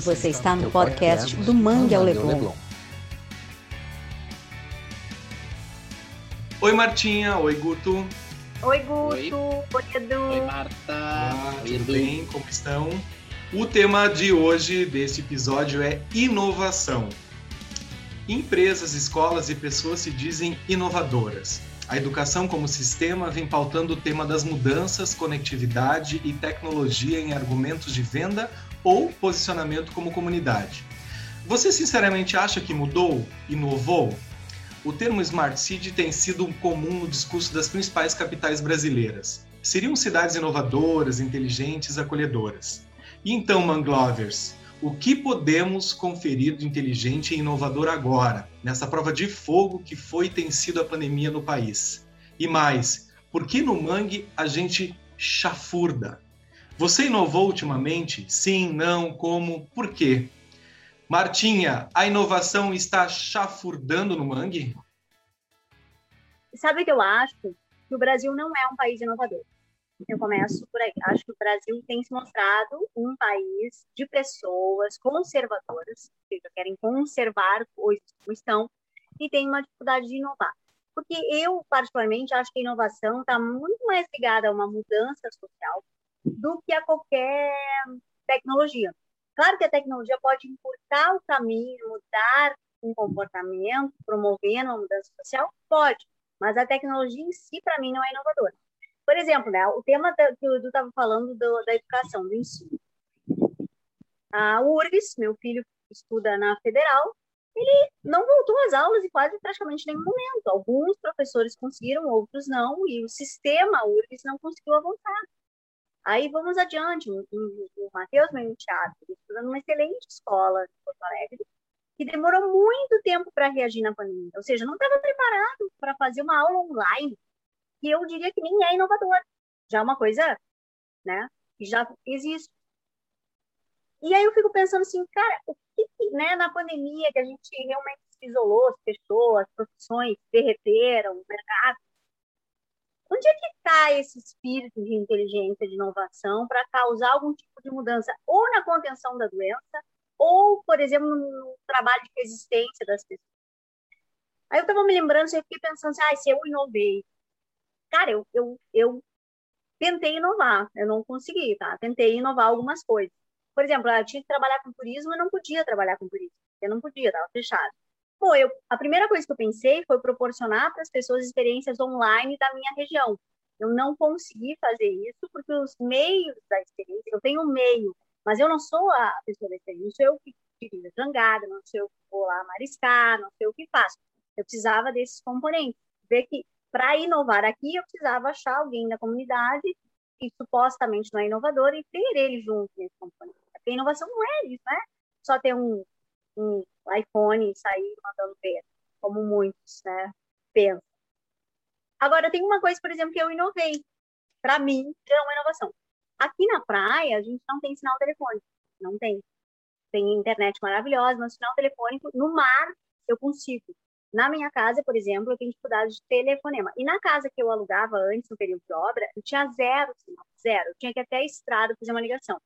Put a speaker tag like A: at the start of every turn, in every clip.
A: E você está no podcast do Mangue ao Leblon.
B: Oi, Martinha. Oi, Guto.
C: Oi, Guto. Oi, Edu.
D: Oi, Marta.
B: Olá,
D: Oi,
B: tudo bem? Como estão? O tema de hoje, desse episódio, é inovação. Empresas, escolas e pessoas se dizem inovadoras. A educação como sistema vem pautando o tema das mudanças, conectividade e tecnologia em argumentos de venda ou posicionamento como comunidade. Você sinceramente acha que mudou? Inovou? O termo Smart City tem sido comum no discurso das principais capitais brasileiras. Seriam cidades inovadoras, inteligentes, acolhedoras. E então, Manglovers, o que podemos conferir de inteligente e inovador agora, nessa prova de fogo que foi e tem sido a pandemia no país? E mais, por que no Mangue a gente chafurda? Você inovou ultimamente? Sim, não, como, por quê? Martinha, a inovação está chafurdando no Mangue?
C: Sabe o que eu acho? Que o Brasil não é um país inovador. Eu começo por aí. Acho que o Brasil tem se mostrado um país de pessoas conservadoras, que querem conservar coisas como estão, e tem uma dificuldade de inovar. Porque eu, particularmente, acho que a inovação está muito mais ligada a uma mudança social do que a qualquer tecnologia. Claro que a tecnologia pode encurtar o caminho, mudar um comportamento, promovendo uma mudança social, pode, mas a tecnologia em si, para mim, não é inovadora. Por exemplo, né, o tema que o Edu estava falando do, da educação, do ensino. A URGS, meu filho estuda na Federal, ele não voltou às aulas em quase praticamente nenhum momento. Alguns professores conseguiram, outros não, e o sistema URGS não conseguiu avançar. Aí vamos adiante, o, o, Matheus, meu enteado, ele estuda numa excelente escola de Porto Alegre, que demorou muito tempo para reagir na pandemia. Ou seja, não estava preparado para fazer uma aula online, que eu diria que nem é inovadora. Já é uma coisa, né, que já existe. E aí eu fico pensando assim, cara, o que, né, na pandemia que a gente realmente se isolou, se fechou, as profissões derreteram, o mercado, onde é que está esse espírito de inteligência, de inovação, para causar algum tipo de mudança, ou na contenção da doença, ou, por exemplo, no trabalho de resistência das pessoas? Aí eu estava me lembrando, eu fiquei pensando assim, ah, se eu inovei. Cara, eu, eu, eu tentei inovar, eu não consegui, tá? Tentei inovar algumas coisas. Por exemplo, eu tinha que trabalhar com turismo, eu não podia trabalhar com turismo, eu não podia, estava fechado. Bom, eu, a primeira coisa que eu pensei foi proporcionar para as pessoas experiências online da minha região. Eu não consegui fazer isso porque os meios da experiência, eu tenho um meio, mas eu não sou a pessoa da experiência, não sou eu que dirijo a jangada, não sou eu que vou lá mariscar, não sei o que faço. Eu precisava desses componentes. Ver que para inovar aqui, eu precisava achar alguém da comunidade que supostamente não é inovador e ter ele junto nesse componente. Porque inovação não é isso, né? Só ter um, um iPhone e sair mandando ver, como muitos né, pensam. Agora, tem uma coisa, por exemplo, que eu inovei. Para mim, é uma inovação. Aqui na praia, a gente não tem sinal telefônico. Não tem. Tem internet maravilhosa, mas sinal telefônico no mar eu consigo. Na minha casa, por exemplo, eu tenho dificuldade de telefonema. E na casa que eu alugava antes, no período de obra, eu tinha zero sinal, zero. Eu tinha que ir até a estrada fazer uma ligação.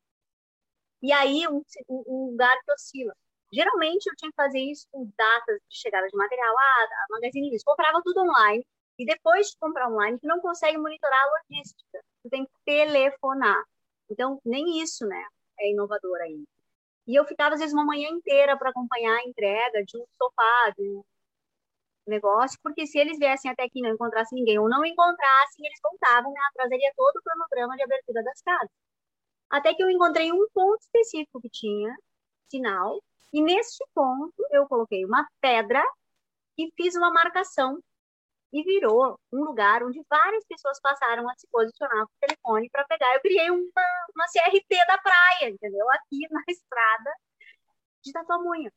C: E aí, um, um lugar que oscila. Geralmente, eu tinha que fazer isso com datas de chegada de material. Ah, Magazine Luiza. Comprava tudo online. E depois de comprar online, tu não consegue monitorar a logística. Tu tem que telefonar. Então, nem isso, né, é inovador ainda. E eu ficava, às vezes, uma manhã inteira para acompanhar a entrega de um sofá, de um negócio, porque se eles viessem até aqui e não encontrassem ninguém ou não encontrassem, eles contavam, né, atrasaria todo o cronograma de abertura das casas. Até que eu encontrei um ponto específico que tinha sinal, e neste ponto eu coloquei uma pedra e fiz uma marcação e virou um lugar onde várias pessoas passaram a se posicionar com o telefone para pegar. Eu criei uma, uma CRT da praia, entendeu? Aqui na estrada de Tatuamunha.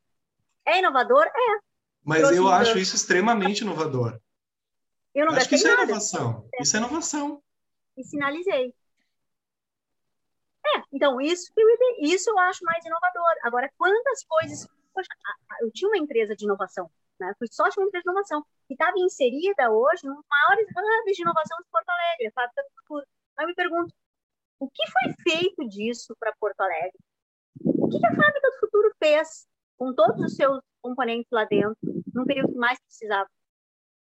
C: É inovador? É.
B: Mas
C: Trouxe
B: eu acho isso extremamente inovador.
C: Eu não
B: acho que isso é
C: nada.
B: inovação. Isso é inovação.
C: E sinalizei. É, então isso, que isso eu acho mais inovador. Agora, quantas coisas. Poxa, eu tinha uma empresa de inovação, né? Fui só de uma empresa de inovação, que estava inserida hoje nos maiores hubs de inovação de Porto Alegre, a Fábrica do Futuro. Aí eu me pergunto, o que foi feito disso para Porto Alegre? O que a fábrica do futuro fez com todos os seus componentes lá dentro, num período que mais precisava?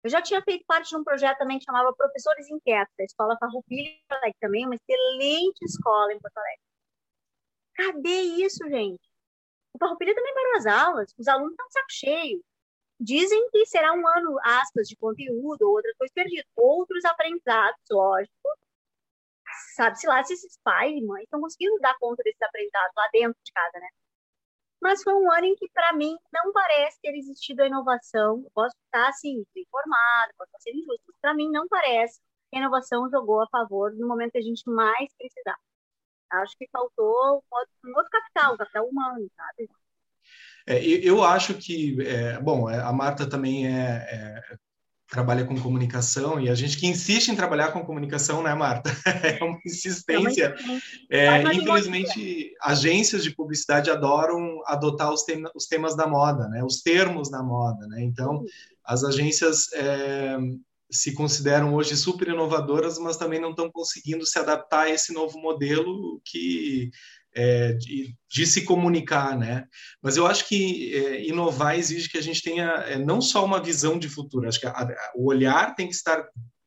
C: Eu já tinha feito parte de um projeto também que chamava Professores Inquietos, da Escola Farroupilha, também uma excelente escola em Porto Alegre. Cadê isso, gente? O Farroupilha também parou as aulas, os alunos estão saco cheio. Dizem que será um ano, aspas, de conteúdo ou outras coisas perdidas. Outros aprendizados, lógico. Sabe-se lá se esses pais e mães estão conseguindo dar conta desses aprendizados lá dentro de casa, né? Mas foi um ano em que, para mim, não parece ter existido a inovação. Eu posso estar, assim, informada, posso ser injusto, mas para mim não parece que a inovação jogou a favor no momento que a gente mais precisava. Acho que faltou um outro capital, um capital humano, sabe?
B: É, eu acho que, é, bom, é, a Marta também é, é, trabalha com comunicação e a gente que insiste em trabalhar com comunicação, né, Marta? É uma insistência. É, infelizmente, agências de publicidade adoram adotar os, tema, os, temas da moda, né? Os termos da moda, né? Então, as agências é, se consideram hoje super inovadoras, mas também não estão conseguindo se adaptar a esse novo modelo que é, de, de, se comunicar, né? Mas eu acho que é, inovar exige que a gente tenha é, não só uma visão de futuro, acho que a, a, o olhar tem que estar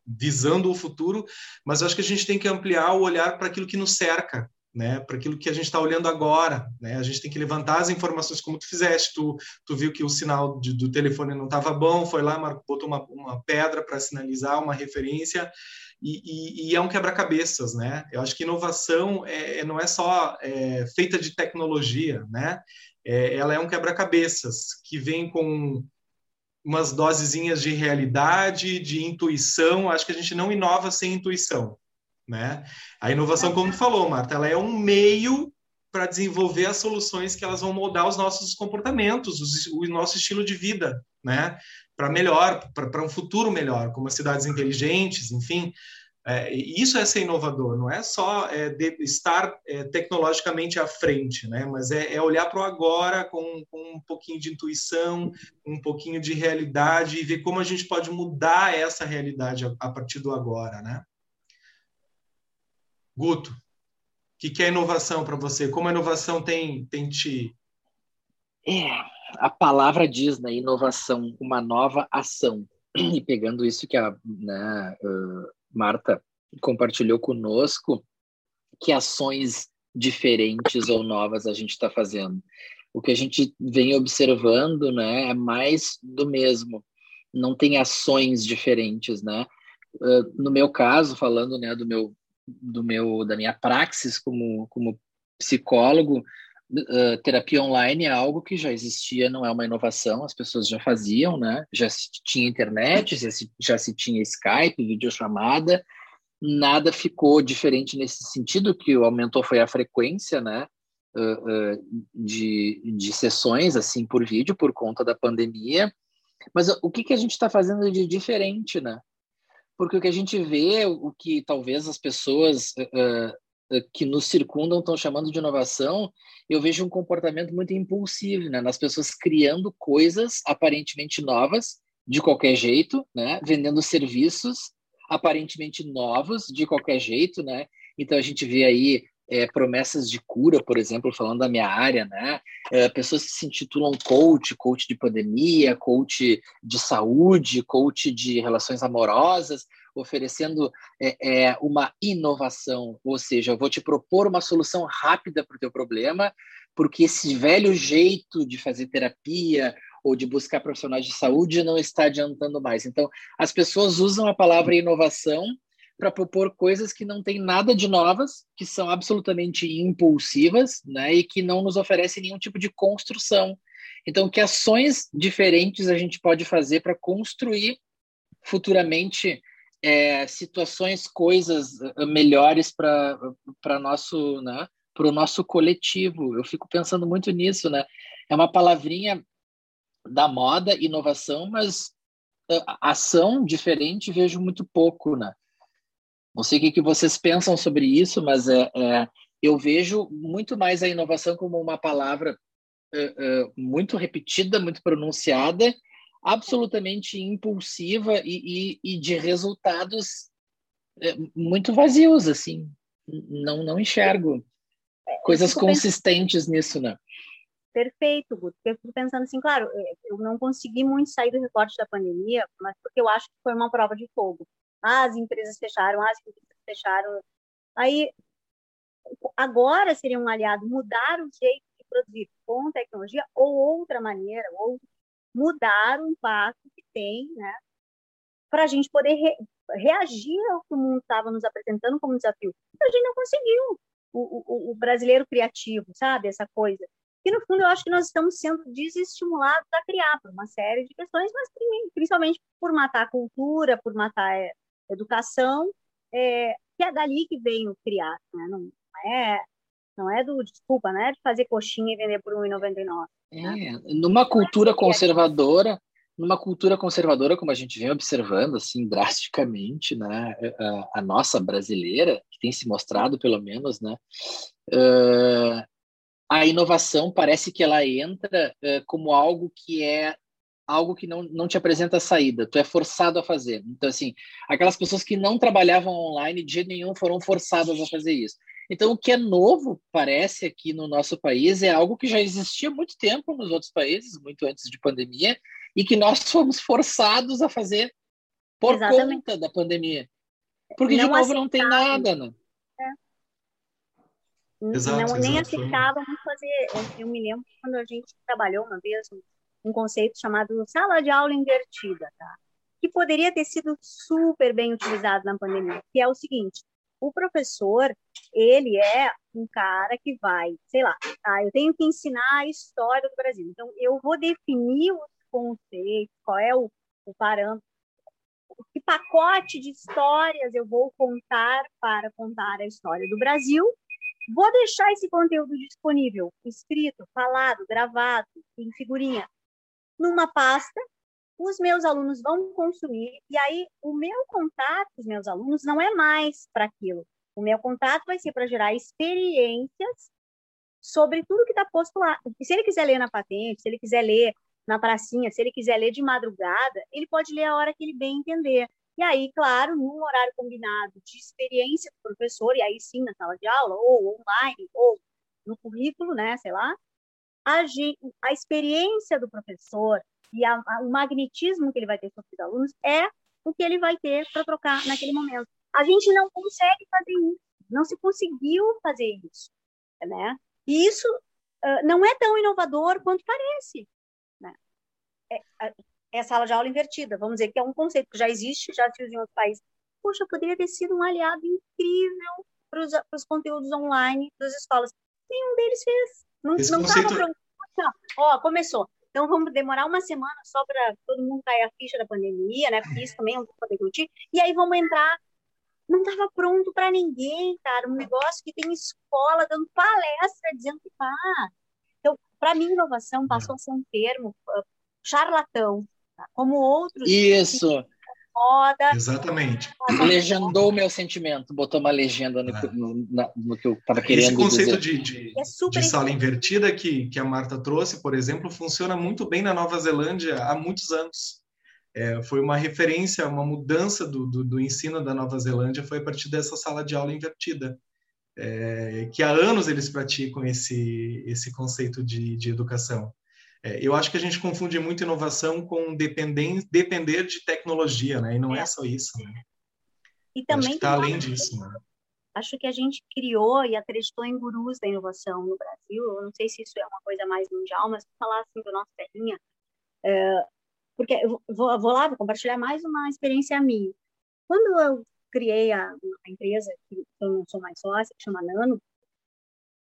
B: visando o futuro, mas acho que a gente tem que ampliar o olhar para aquilo que nos cerca, né, para aquilo que a gente está olhando agora, né, a gente tem que levantar as informações como tu fizeste, tu, tu viu que o sinal de, do telefone não estava bom, foi lá, botou uma, uma pedra para sinalizar uma referência, e, e, e é um quebra-cabeças, né? Eu acho que inovação é, é, não é só é, feita de tecnologia, né? É, ela é um quebra-cabeças que vem com umas dosezinhas de realidade, de intuição. Acho que a gente não inova sem intuição, né? A inovação, como tu falou, Marta, ela é um meio para desenvolver as soluções que elas vão moldar os nossos comportamentos, o nosso estilo de vida, né? Para melhor, para um futuro melhor, como as cidades inteligentes, enfim. É, isso é ser inovador, não é só é, de, estar é, tecnologicamente à frente, né? mas é, é olhar para o agora com, com, um pouquinho de intuição, um pouquinho de realidade e ver como a gente pode mudar essa realidade a, a partir do agora. Né? Guto, o que, que é inovação para você? Como a inovação tem, tem te.
D: A palavra diz, né, inovação, uma nova ação. E pegando isso que a né, uh, Marta compartilhou conosco, que ações diferentes ou novas a gente está fazendo? O que a gente vem observando, né, é mais do mesmo. Não tem ações diferentes, né? Uh, no meu caso, falando, né, do meu, do meu, da minha praxis como como psicólogo, Uh, terapia online é algo que já existia, não é uma inovação, as pessoas já faziam, né? Já se tinha internet, já se, já se tinha Skype, videochamada, nada ficou diferente nesse sentido, que aumentou foi a frequência, né? Uh, uh, de, de sessões assim por vídeo por conta da pandemia. Mas o que, que a gente está fazendo de diferente, né? Porque o que a gente vê, o que talvez as pessoas que nos circundam estão chamando de inovação, eu vejo um comportamento muito impulsivo, né? Nas pessoas criando coisas aparentemente novas, de qualquer jeito, né? Vendendo serviços aparentemente novos, de qualquer jeito, né? Então a gente vê aí é, promessas de cura, por exemplo, falando da minha área, né? É, pessoas que se intitulam coach, coach de pandemia, coach de saúde, coach de relações amorosas, oferecendo é, é, uma inovação, ou seja, eu vou te propor uma solução rápida para o teu problema, porque esse velho jeito de fazer terapia ou de buscar profissionais de saúde não está adiantando mais. Então, as pessoas usam a palavra inovação para propor coisas que não têm nada de novas, que são absolutamente impulsivas, né, e que não nos oferecem nenhum tipo de construção. Então, que ações diferentes a gente pode fazer para construir futuramente é, situações, coisas eh, melhores para nosso, né, para o nosso coletivo. Eu fico pensando muito nisso, né? É uma palavrinha da moda, inovação, mas uh, ação diferente vejo muito pouco, né? Não sei o que, que vocês pensam sobre isso, mas é, é, eu vejo muito mais a inovação como uma palavra uh, muito repetida, muito pronunciada, absolutamente impulsiva e, e, e de resultados é, muito vazios, assim. Não, não enxergo Coisas consistentes nisso, né?
C: Perfeito, Guto. Eu fico pensando assim, claro, é, eu não consegui muito sair do recorte da pandemia, mas porque eu acho que foi uma prova de fogo. as empresas fecharam, as empresas fecharam. Aí, agora seria um aliado mudar o jeito de produzir com tecnologia ou outra maneira, ou mudar o impacto que tem, né? Para a gente poder re reagir ao que o mundo estava nos apresentando como desafio. A gente não conseguiu. O, o, o brasileiro criativo, sabe? Essa coisa. E, no fundo, eu acho que nós estamos sendo desestimulados a criar por uma série de questões, mas principalmente por matar a cultura, por matar a educação, é, que é dali que vem o criar, né? não é não é do, desculpa, não é de fazer coxinha e vender por R$1,99.
D: Né? É, numa cultura conservadora, numa cultura conservadora, como a gente vem observando, assim, drasticamente, né, a, a nossa brasileira, que tem se mostrado, pelo menos, né, uh, a inovação parece que ela entra uh, como algo que é algo que não, não te apresenta saída, tu é forçado a fazer. Então, assim, aquelas pessoas que não trabalhavam online de jeito nenhum foram forçadas a fazer isso. Então, o que é novo, parece, aqui no nosso país, é algo que já existia há muito tempo nos outros países, muito antes de pandemia, e que nós fomos forçados a fazer por Exatamente. conta da pandemia. Porque, não de novo, não tem nada, né? É.
C: Exato, não, nem aceitávamos fazer. Eu, me lembro quando a gente trabalhou uma vez um, conceito chamado sala de aula invertida, tá? que poderia ter sido super bem utilizado na pandemia, que é o seguinte, o professor, ele é um cara que vai, sei lá, ah, eu tenho que ensinar a história do Brasil. Então, eu vou definir os conceitos, qual é o, o parâmetro, que pacote de histórias eu vou contar para contar a história do Brasil. Vou deixar esse conteúdo disponível, escrito, falado, gravado, em figurinha, numa pasta os meus alunos vão consumir, e aí o meu contato com os meus alunos não é mais para aquilo. O meu contato vai ser para gerar experiências sobre tudo que está posto lá. Se ele quiser ler na patente, se ele quiser ler na pracinha, se ele quiser ler de madrugada, ele pode ler a hora que ele bem entender. E aí, claro, num horário combinado de experiência do professor, e aí sim na sala de aula, ou online, ou no currículo, né, sei lá, a, a experiência do professor, e a, a, o magnetismo que ele vai ter sobre os alunos é o que ele vai ter para trocar naquele momento. A gente não consegue fazer isso, não se conseguiu fazer isso, né? E isso uh, não é tão inovador quanto parece, né? É, é, a sala de aula invertida, vamos dizer que é um conceito que já existe, já se usa em outros países. Poxa, poderia ter sido um aliado incrível para os conteúdos online das escolas. Nenhum deles fez. Não estava conceito... pronto. Ó, começou. Então, vamos demorar uma semana só para todo mundo cair a ficha da pandemia, né? Porque isso também é um pouco discutir. E aí vamos entrar. Não estava pronto para ninguém, cara. Um negócio que tem escola dando palestra dizendo que faz. Então, para mim, inovação passou a ser um termo uh, charlatão, tá? como outros.
D: Isso
B: moda. Exatamente.
D: Legendou o meu sentimento, botou uma legenda no, é. no, na, no que eu estava querendo
B: Esse conceito dizer. de, de, é de sala invertida que, que a Marta trouxe, por exemplo, funciona muito bem na Nova Zelândia há muitos anos. É, foi uma referência, uma mudança do, do, do, ensino da Nova Zelândia foi a partir dessa sala de aula invertida, é, que há anos eles praticam esse, esse conceito de, de educação. É, eu acho que a gente confunde muito inovação com depender, depender de tecnologia, né? E não é, é só isso, né?
C: E também
B: está além disso, né?
C: Acho que a gente criou e acreditou em gurus da inovação no Brasil. Eu não sei se isso é uma coisa mais mundial, mas vou falar assim do nosso terrinha, é, porque eu vou, vou lá vou compartilhar mais uma experiência minha. Quando eu criei a, a empresa que eu não sou mais sócia, que chama Nano,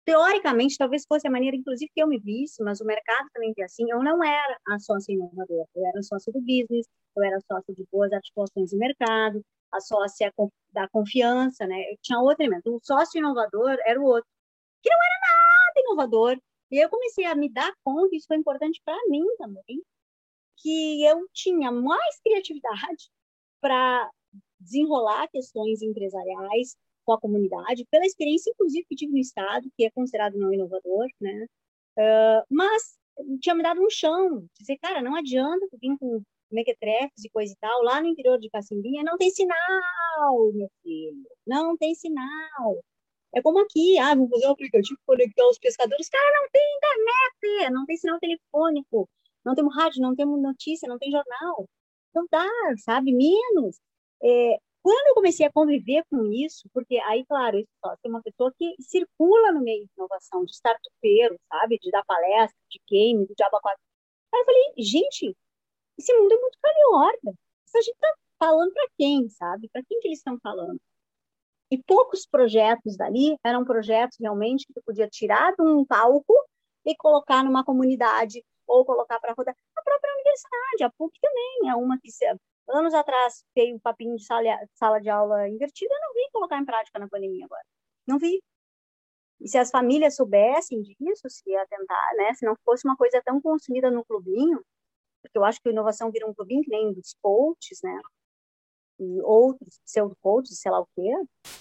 C: teoricamente, talvez fosse a maneira, inclusive, que eu me visse, mas o mercado também é assim. Eu não era a sócia inovadora, eu era sócia do business, eu era sócia de boas articulações de mercado, a sócia da confiança, né? Eu tinha outro elemento. O sócio inovador era o outro, que não era nada inovador. E eu comecei a me dar conta, isso foi importante para mim também, que eu tinha mais criatividade para desenrolar questões empresariais, com a comunidade, pela experiência, inclusive, que tive no Estado, que é considerado não inovador, né? Uh, mas tinha me dado um chão, dizer, cara, não adianta vir com mequetrefes e coisa e tal, lá no interior de Cacimbinha não tem sinal, meu filho, não tem sinal. É como aqui, ah, vou fazer um aplicativo conectar os pescadores. Cara, não tem internet, não tem sinal telefônico, não temos rádio, não temos notícia, não tem jornal. Não dá, sabe? Menos. É, quando eu comecei a conviver com isso, porque aí, claro, isso tem uma pessoa que circula no meio de inovação, de startupeiro, sabe? De dar palestra, de game, de diabo Aí eu falei, gente, esse mundo é muito calhorda. A gente tá falando para quem, sabe? Para quem que eles estão falando? E poucos projetos dali eram projetos realmente que tu podia tirar de um palco e colocar numa comunidade ou colocar para rodar. A própria universidade, a PUC também é uma que anos atrás veio o papinho de sala, sala de aula invertida, eu não vi colocar em prática na pandemia agora. Não vi. E se as famílias soubessem disso, se ia tentar, né? Se não fosse uma coisa tão consumida no clubinho, porque eu acho que a inovação vira um clubinho que nem dos coaches, né? E outros pseudo-coaches, sei lá o quê.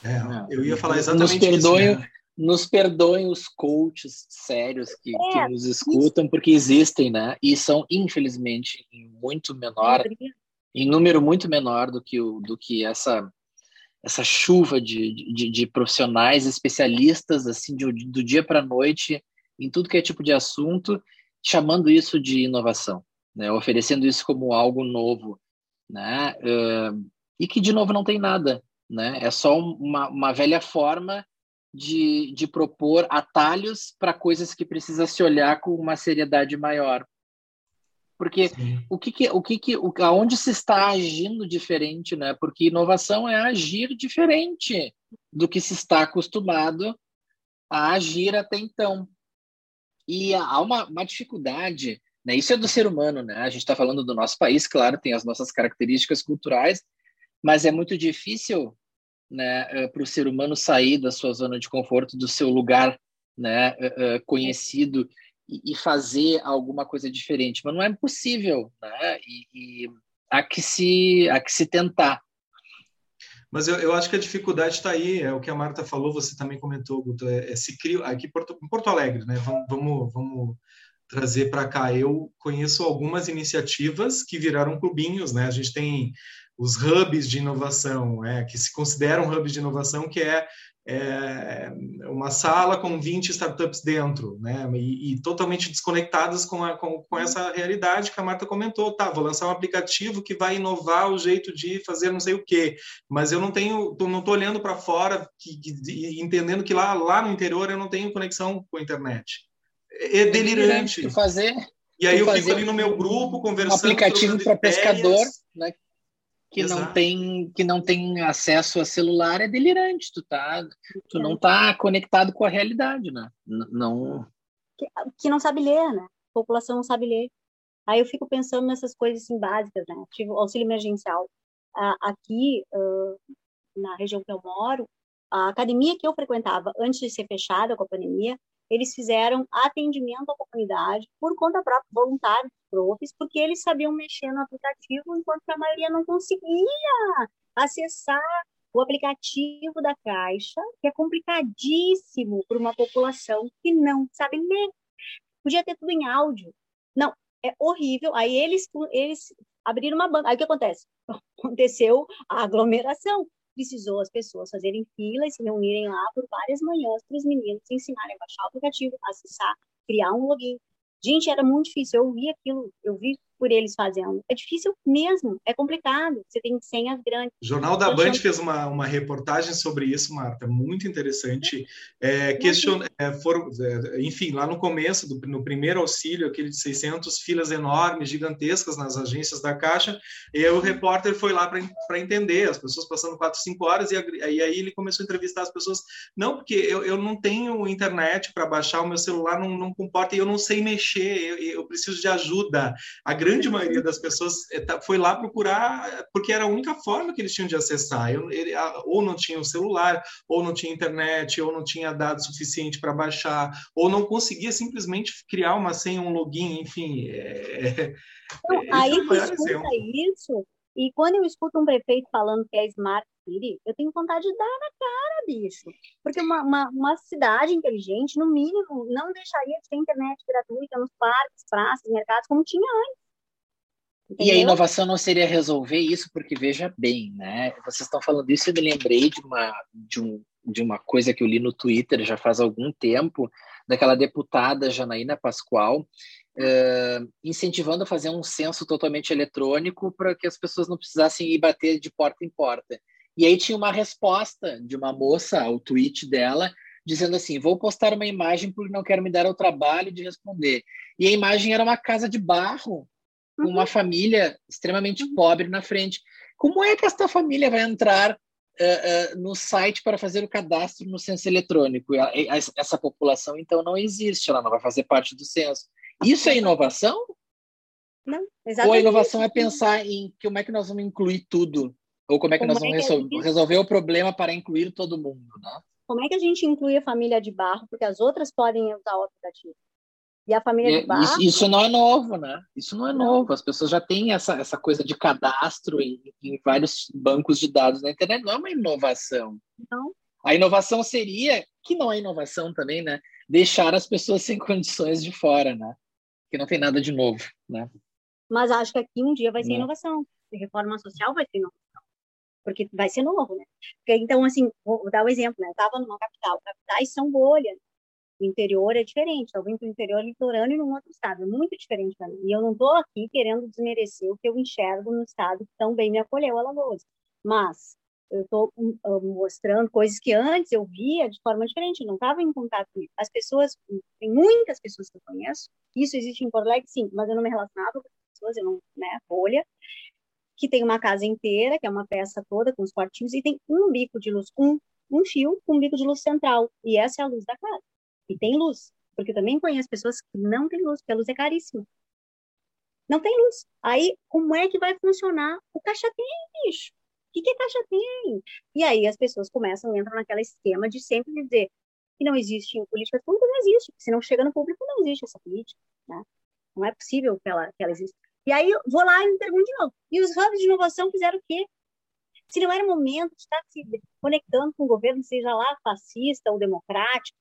B: É, eu ia falar exatamente
D: nos perdoem,
B: isso. Né?
D: Nos perdoem os coaches sérios que, é, que nos escutam, isso. porque existem, né? E são, infelizmente, em muito menor, em número muito menor do que, o, do que essa essa chuva de, de, de profissionais especialistas assim de, do dia para a noite em tudo que é tipo de assunto chamando isso de inovação né, oferecendo isso como algo novo, né, uh, e que de novo não tem nada, né, é só uma, uma velha forma de, de propor atalhos para coisas que precisa se olhar com uma seriedade maior, porque Sim. o que, que o que, que o, aonde se está agindo diferente, né? Porque inovação é agir diferente do que se está acostumado a agir até então. E há uma, uma dificuldade né? Isso é do ser humano, né? A gente está falando do nosso país, claro, tem as nossas características culturais, mas é muito difícil né, eh, para o ser humano sair da sua zona de conforto, do seu lugar né, eh, e, fazer alguma coisa diferente. Mas não é possível, né? E, e há, que se, há que se tentar.
B: Mas eu, eu acho que a dificuldade está aí, é o que a Marta falou, você também comentou, Guto, é, é se cria aqui Porto, em Porto Alegre, né? Vamos, vamos, vamos trazer para cá. Eu conheço algumas iniciativas que viraram clubinhos, né? A gente tem os hubs de inovação, é, que se consideram hubs de inovação, que é, é uma sala com 20 startups dentro, né? E, e totalmente desconectadas com, a, com, com, essa realidade que a Marta comentou. Tá, vou lançar um aplicativo que vai inovar o jeito de fazer não sei o quê, mas eu não tenho, não estou olhando para fora, que, que, entendendo que lá, lá no interior eu não tenho conexão com a internet é delirante.
D: fazer.
B: E aí eu fico ali no meu grupo conversando.
D: Um aplicativo para pescador, né? Que não, tem, que não tem acesso a celular é delirante. Tu, tá, tu não tá conectado com a realidade, né? Não.
C: Que, que não sabe ler, né? A população não sabe ler. Aí eu fico pensando nessas coisas assim, básicas, né? Tipo, auxílio emergencial. aqui, na região que eu moro, a academia que eu frequentava antes de ser fechada com a pandemia, eles fizeram atendimento à comunidade por conta própria, voluntários, profs, porque eles sabiam mexer no aplicativo, enquanto a maioria não conseguia acessar o aplicativo da Caixa, que é complicadíssimo para uma população que não sabe ler. Podia ter tudo em áudio. Não, é horrível. Aí eles, eles abriram uma banca. Aí o que acontece? Aconteceu a aglomeração precisou as pessoas fazerem fila e se reunirem lá por várias manhãs para os meninos ensinarem a baixar o aplicativo, acessar, criar um login. Gente, era muito difícil. Eu vi aquilo, eu vi por eles fazendo. É difícil mesmo, é complicado. Você tem senhas grandes.
B: O Jornal da Band fez uma, uma reportagem sobre isso, Marta, muito interessante. É, question... É, foram, é, enfim, lá no começo, do, no primeiro auxílio, aquele de 600, filas enormes, gigantescas nas agências da Caixa, e o repórter foi lá para entender, as pessoas passando 4, 5 horas, e, e aí ele começou a entrevistar as pessoas. Não, porque eu, eu não tenho internet para baixar, o meu celular não, não comporta, e eu não sei mexer, eu, eu preciso de ajuda. A grande grande maioria das pessoas eh, tá, foi lá procurar porque era a única forma que eles tinham de acessar. Eu, ele, ou não tinha o celular, ou não tinha internet, ou não tinha dados suficiente para baixar, ou não conseguia simplesmente criar uma senha, um login, enfim. É,
C: então, é, aí tu escuta isso, e quando eu escuto um prefeito falando que é Smart City, eu tenho vontade de dar na cara, bicho. Porque uma, uma, uma cidade inteligente, no mínimo, não deixaria de ter internet gratuita nos parques, praças, mercados, como tinha antes.
D: Entendeu? E a inovação não seria resolver isso, porque veja bem, né? Vocês estão falando isso, eu me lembrei de uma de um de uma coisa que eu li no Twitter já faz algum tempo, daquela deputada Janaína Pascoal, uh, incentivando a fazer um censo totalmente eletrônico para que as pessoas não precisassem ir bater de porta em porta. E aí tinha uma resposta de uma moça ao tweet dela, dizendo assim: vou postar uma imagem porque não quero me dar o trabalho de responder. E a imagem era uma casa de barro, uma uhum. família extremamente uhum. pobre na frente. Como é que esta família vai entrar uh, uh, no site para fazer o cadastro no censo eletrônico? Essa população, então, não existe, ela não vai fazer parte do censo. Isso é inovação?
C: Não,
D: exatamente. Ou a inovação é pensar em como é que nós vamos incluir tudo? Ou como é que como nós vamos é resolver o problema para incluir todo mundo, né?
C: Como é que a gente inclui a família de barro, porque as outras podem usar o aplicativo? E a família de barro...
D: Isso, isso, não é novo, né? Isso não é não. novo. As pessoas já têm essa, essa coisa de cadastro em, em vários bancos de dados na internet. Não é uma inovação.
C: Não.
D: A inovação seria, que não é inovação também, né? Deixar as pessoas sem condições de fora, né? Que não tem nada de novo, né?
C: Mas acho que aqui um dia vai ser não. inovação. Reforma social vai ser inovação porque vai ser novo, né? Porque, então, assim, vou dar o um exemplo, né? Eu estava numa capital, capitais são bolhas, o interior é diferente, eu vim para o interior litorâneo num outro estado, é muito diferente para mim. E eu não estou aqui querendo desmerecer o que eu enxergo no estado que tão bem me acolheu, Alagoas. Mas eu estou hum, mostrando coisas que antes eu via de forma diferente, eu não estava em contato com. As pessoas, tem muitas pessoas que eu conheço, isso existe em Porto Alegre, sim, mas eu não me relacionava com as pessoas, eu não, né, bolha que tem uma casa inteira, que é uma peça toda com os quartinhos, e tem um bico de luz, um, um fio com um bico de luz central. E essa é a luz da casa. E tem luz, porque eu também conheço pessoas que não têm luz, porque a luz é caríssima. Não tem luz. Aí, como é que vai funcionar? O caixa tem, bicho. O que, que caixa tem? E aí as pessoas começam, entram naquele esquema de sempre dizer que não existe política pública, não existe. Se não chega no público, não existe essa política. Né? Não é possível que ela, que ela exista. E aí vou lá e me pergunto de novo. E os hubs de inovação fizeram o quê? Se não era momento de estar se conectando com o governo, seja lá fascista ou democrático,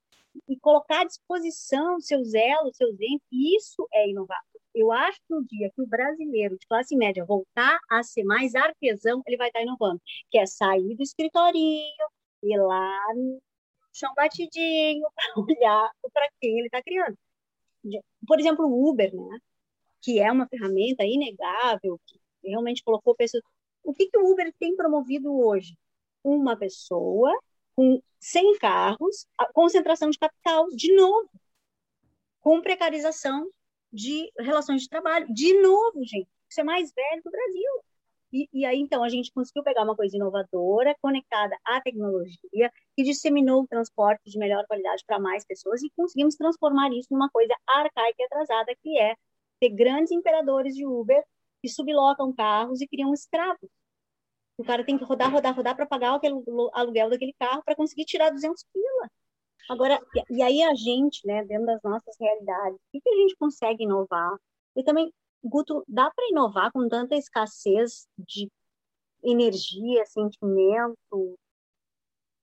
C: e colocar à disposição seus elos, seus entes, isso é inovar. Eu acho que no dia que o brasileiro de classe média voltar a ser mais artesão, ele vai estar inovando, que é sair do escritorinho, ir lá no chão batidinho, para olhar para quem ele está criando. Por exemplo, o Uber, né? que é uma ferramenta inegável, que realmente colocou pessoas. O que, que o Uber tem promovido hoje? Uma pessoa com 100 carros, concentração de capital, de novo, com precarização de relações de trabalho, de novo, gente. Isso é mais velho do Brasil. E, e, aí, então, a gente conseguiu pegar uma coisa inovadora, conectada à tecnologia, que disseminou o transporte de melhor qualidade para mais pessoas e conseguimos transformar isso numa coisa arcaica e atrasada, que é ter grandes imperadores de Uber que sublocam carros e criam escravos. O cara tem que rodar, rodar, rodar para pagar aquele aluguel daquele carro para conseguir tirar 200 pila. Agora, e aí a gente, né, dentro das nossas realidades, o que, que a gente consegue inovar? E também, Guto, dá para inovar com tanta escassez de energia, sentimento?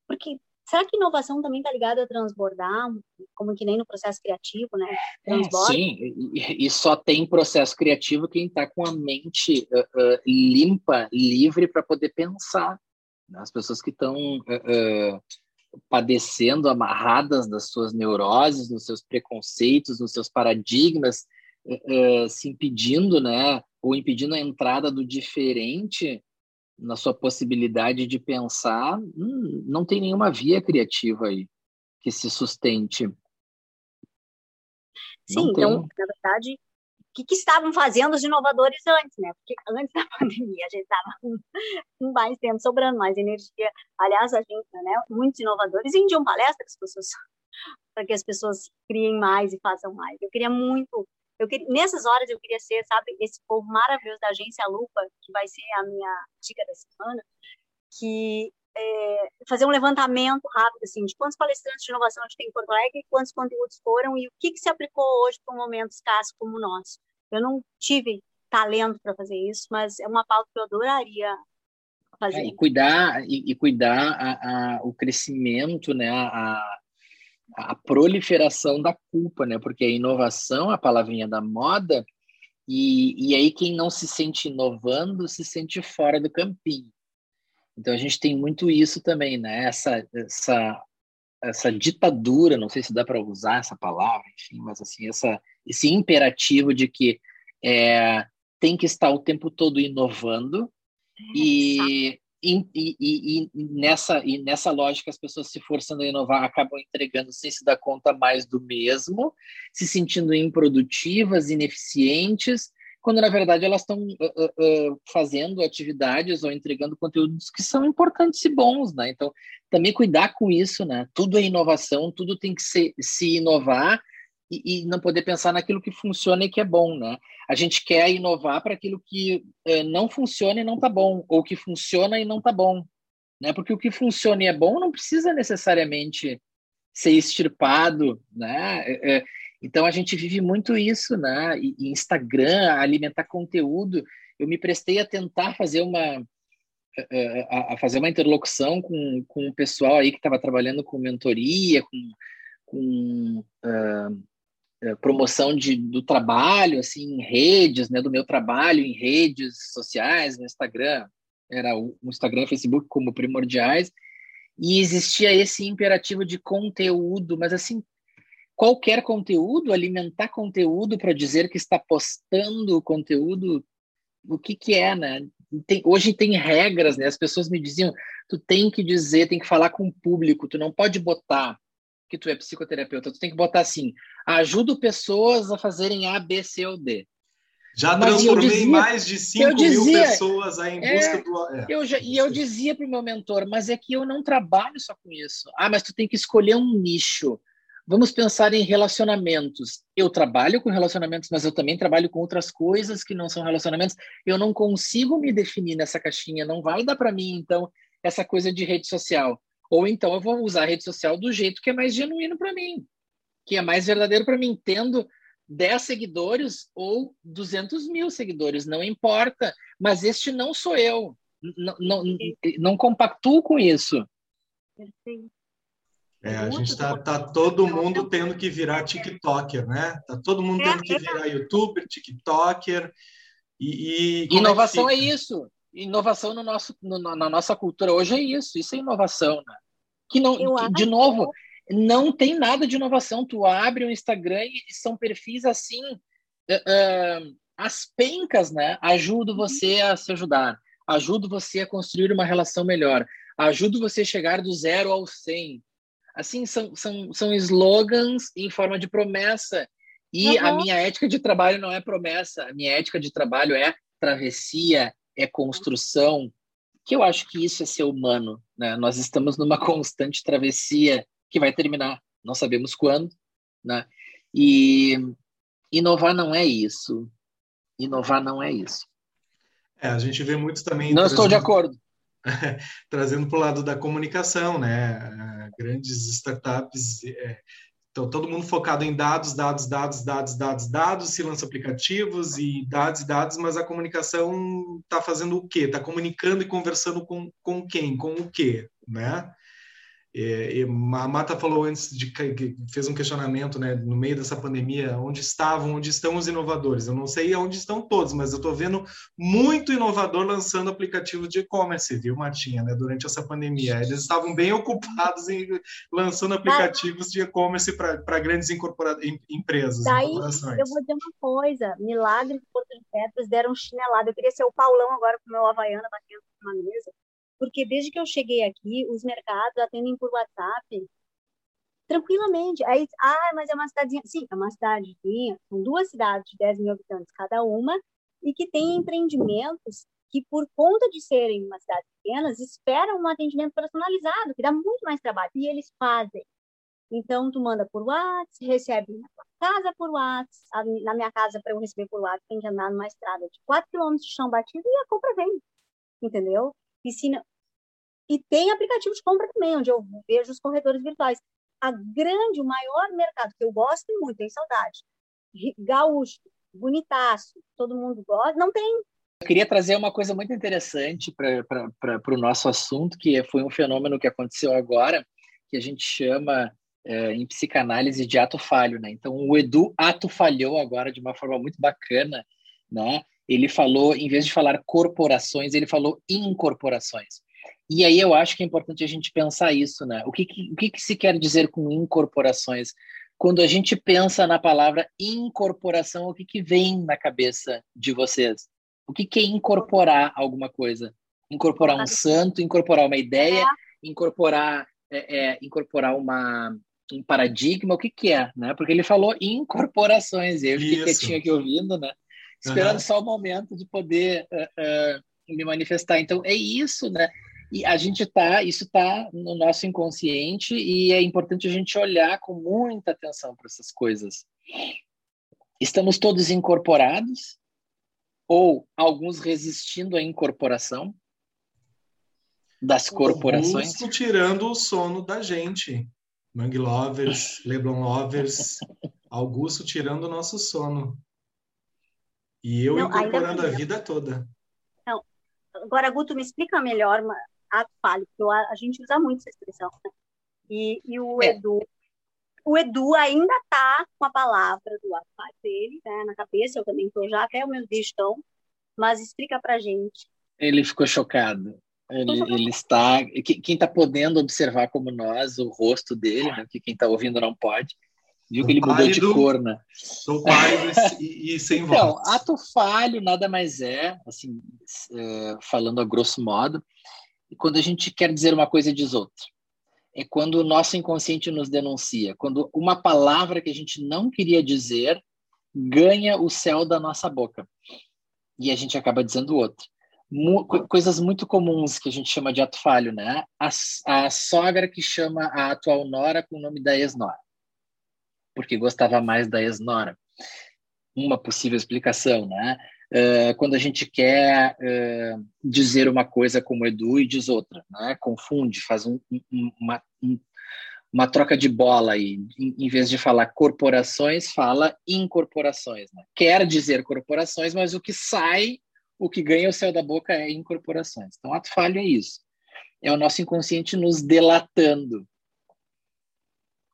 C: Porque Será que inovação também está ligada a transbordar, como que nem no processo criativo, né?
D: É, sim, e, e, só tem processo criativo quem está com a mente uh, uh, limpa, livre para poder pensar. Né? As pessoas que estão uh, padecendo, amarradas das suas neuroses, nos seus preconceitos, nos seus paradigmas, se impedindo, né? Ou impedindo a entrada do diferente, na sua possibilidade de pensar, hum, não tem nenhuma via criativa aí que se sustente.
C: Sim, então, na verdade, o que, que, estavam fazendo os inovadores antes, né? Porque antes da pandemia a gente estava com, mais tempo sobrando, mais energia. Aliás, a gente, né, muitos inovadores vendiam palestras para que as pessoas criem mais e façam mais. Eu queria muito eu queria, nessas horas eu queria ser, sabe, esse povo maravilhoso da agência Lupa, que vai ser a minha dica da semana, que é, fazer um levantamento rápido, assim, de quantos palestrantes de inovação a gente tem em Porto Alegre, quantos conteúdos foram e o que, que se aplicou hoje para um momento escasso como o nosso. Eu não tive talento para fazer isso, mas é uma pauta que eu adoraria fazer. É,
D: e cuidar, e, e cuidar a, a, o crescimento, né, a, a proliferação da culpa, né? Porque a inovação, a palavrinha da moda, e, e aí quem não se sente inovando se sente fora do campinho. Então a gente tem muito isso também, né? Essa, essa, essa ditadura, não sei se dá para usar essa palavra, enfim, mas assim essa, esse imperativo de que é, tem que estar o tempo todo inovando é, e, e, e, e, nessa, e nessa lógica as pessoas se forçando a inovar acabam entregando sem se dar conta mais do mesmo, se sentindo improdutivas, ineficientes quando na verdade elas estão uh, uh, fazendo atividades ou entregando conteúdos que são importantes e bons, né? Então, também cuidar com isso, né? Tudo é inovação, tudo tem que ser, se inovar e, e, não poder pensar naquilo que funciona e que é bom, né? A gente quer inovar para aquilo que não funciona e não tá bom, ou que funciona e não tá bom, né? Porque o que funciona e é bom não precisa necessariamente ser extirpado, né? É, é então a gente vive muito isso, né? E, Instagram, alimentar conteúdo. Eu me prestei a tentar fazer uma a, a fazer uma interlocução com, com o pessoal aí que estava trabalhando com mentoria, com, com uh, promoção de, do trabalho, assim, em redes, né? Do meu trabalho em redes sociais, no Instagram, era o, o Instagram e o Facebook como primordiais. E existia esse imperativo de conteúdo, mas assim, qualquer conteúdo, alimentar conteúdo para dizer que está postando conteúdo, o que que é, né? Tem, hoje tem regras, né? As pessoas me diziam, tu tem que dizer, tem que falar com o público, tu não pode botar que tu é psicoterapeuta, tu tem que botar assim, ajudo pessoas a fazerem A, B, C ou D.
B: Já Mas transformei dizia, mais de 5 dizia, mil pessoas aí em é, busca do.
D: É, eu já, e eu dizia para o meu mentor, mas é que eu não trabalho só com isso. Ah, mas tu tem que escolher um nicho. Vamos pensar em relacionamentos. Eu trabalho com relacionamentos, mas eu também trabalho com outras coisas que não são relacionamentos. Eu não consigo me definir nessa caixinha, não vai dar para mim, então, essa coisa de rede social. Ou então eu vou usar a rede social do jeito que é mais genuíno para mim, que é mais verdadeiro para mim, tendo 10 seguidores ou 200 mil seguidores, não importa. Mas este não sou eu. Não, não, não compactuo com isso.
B: Perfeito. É, a gente está tá todo mundo tendo que virar TikToker, né? Tá todo mundo tendo que virar YouTuber, TikToker e,
D: e inovação é, é, isso. Inovação no nosso, no, na nossa cultura hoje é isso. Isso é inovação, né? Que não, que, de novo, não tem nada de inovação. Tu abre o Instagram e são perfis assim, uh, uh, as pencas, né? Ajudo uhum. você a se ajudar, ajudo você a construir uma relação melhor, ajudo você a chegar do zero ao 100 assim, são, são, são slogans em forma de promessa. E uhum. a minha ética de trabalho não é promessa, a minha ética de trabalho é travessia, é construção, que eu acho que isso é ser humano. Né? Nós estamos numa constante travessia que vai terminar, não sabemos quando. Né? E inovar não é isso. Inovar não é isso.
B: É, a gente vê muito também.
D: Não estou exemplo, de acordo.
B: trazendo para o lado da comunicação, né? Grandes startups, é, então todo mundo focado em dados, dados, dados, dados, dados, dados, se lança aplicativos e dados dados, mas a comunicação está fazendo o quê? Está comunicando e conversando com, com quem? Com o quê? Né? É, a Mata falou antes de fez um questionamento, né, no meio dessa pandemia, onde estavam, onde estão os inovadores? Eu não sei onde estão todos, mas eu estou vendo muito inovador lançando aplicativos de e-commerce, viu, Martinha, né, durante essa pandemia. Eles estavam bem ocupados em lançando aplicativos de e-commerce para grandes incorpora empresas.
C: Daí, eu vou dizer uma coisa: Milagre de Porto de Petras deram chinelada. Eu queria ser o Paulão agora com o meu Havaiana batendo na mesa porque desde que eu cheguei aqui, os mercados atendem por WhatsApp tranquilamente. Aí, ah, mas é uma cidadezinha. Sim, é uma cidadezinha. São duas cidades de 10 mil habitantes cada uma e que tem empreendimentos que, por conta de serem uma cidade pequenas, esperam um atendimento personalizado, que dá muito mais trabalho. E eles fazem. Então, tu manda por WhatsApp, recebe na tua casa por WhatsApp. Na minha casa, para eu receber por WhatsApp, tem que andar numa estrada de 4 km de chão batido e a compra vem. Entendeu? Piscina. E tem aplicativo de compra também, onde eu vejo os corredores virtuais. A grande, o maior mercado que eu gosto muito, tem saudade. Gaúcho, bonitaço, todo mundo gosta, não tem.
D: Eu queria trazer uma coisa muito interessante para o nosso assunto, que foi um fenômeno que aconteceu agora, que a gente chama é, em psicanálise de ato falho, né? Então, o Edu ato falhou agora de uma forma muito bacana, né? Ele falou, em vez de falar corporações, ele falou incorporações. E aí eu acho que é importante a gente pensar isso, né? O que, que, o que, que se quer dizer com incorporações? Quando a gente pensa na palavra incorporação, o que, que vem na cabeça de vocês? O que, que é incorporar alguma coisa? Incorporar um santo, incorporar uma ideia, incorporar, é, é, incorporar uma, um paradigma, o que, que é? Né? Porque ele falou incorporações, e eu fiquei quietinho aqui ouvindo, né? Esperando uhum. só o momento de poder uh, uh, me manifestar. Então, é isso, né? E a gente tá, isso está no nosso inconsciente e é importante a gente olhar com muita atenção para essas coisas. Estamos todos incorporados ou alguns resistindo à incorporação das corporações?
B: Augusto tirando o sono da gente. Mangue Lovers, Leblon Lovers, Augusto tirando o nosso sono. E eu não, incorporando a vida toda.
C: Não. Agora, Guto, me explica melhor ato falho, porque a, a gente usa muito essa expressão. Né? E, e o é. Edu, o Edu ainda está com a palavra do ato falho dele né, na cabeça, eu também estou já, até o meu estão, mas explica para gente.
D: Ele ficou chocado. Ele, ele, está. Quem está podendo observar como nós o rosto dele, né, que quem está ouvindo não pode, viu que ele mudou de cor, né?
B: Sou pálido e, e, sem
D: então, voz. Então, ato falho nada mais é, assim, é, falando a grosso modo, quando a gente quer dizer uma coisa e diz outra. É quando o nosso inconsciente nos denuncia, quando uma palavra que a gente não queria dizer ganha o céu da nossa boca e a gente acaba dizendo outra. coisas muito comuns que a gente chama de ato falho, né? A, a sogra que chama a atual nora com o nome da ex-nora, porque gostava mais da ex-nora. Uma possível explicação, né? Uh, quando a gente quer uh, dizer uma coisa como Edu e diz outra, né? confunde, faz um, um, uma, um, uma troca de bola aí, em, em, vez de falar corporações, fala incorporações. Né? Quer dizer corporações, mas o que sai, o que ganha o céu da boca é incorporações. Então, ato falho é isso. É o nosso inconsciente nos delatando.